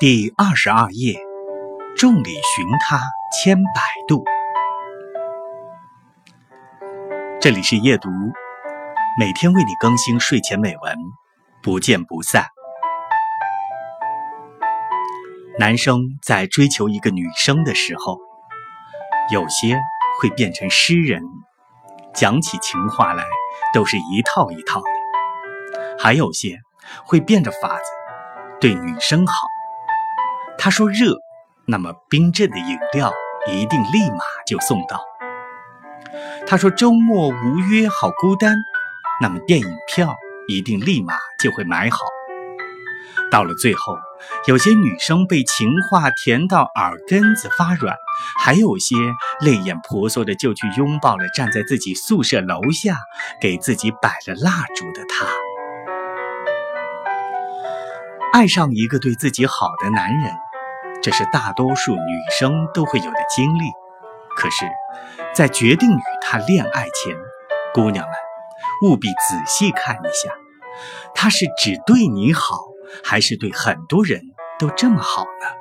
第二十二页，众里寻他千百度。这里是夜读，每天为你更新睡前美文，不见不散。男生在追求一个女生的时候，有些会变成诗人，讲起情话来都是一套一套的；还有些会变着法子对女生好。他说热，那么冰镇的饮料一定立马就送到。他说周末无约好孤单，那么电影票一定立马就会买好。到了最后，有些女生被情话甜到耳根子发软，还有些泪眼婆娑的就去拥抱了站在自己宿舍楼下给自己摆了蜡烛的他。爱上一个对自己好的男人。这是大多数女生都会有的经历，可是，在决定与他恋爱前，姑娘们务必仔细看一下，他是只对你好，还是对很多人都这么好呢？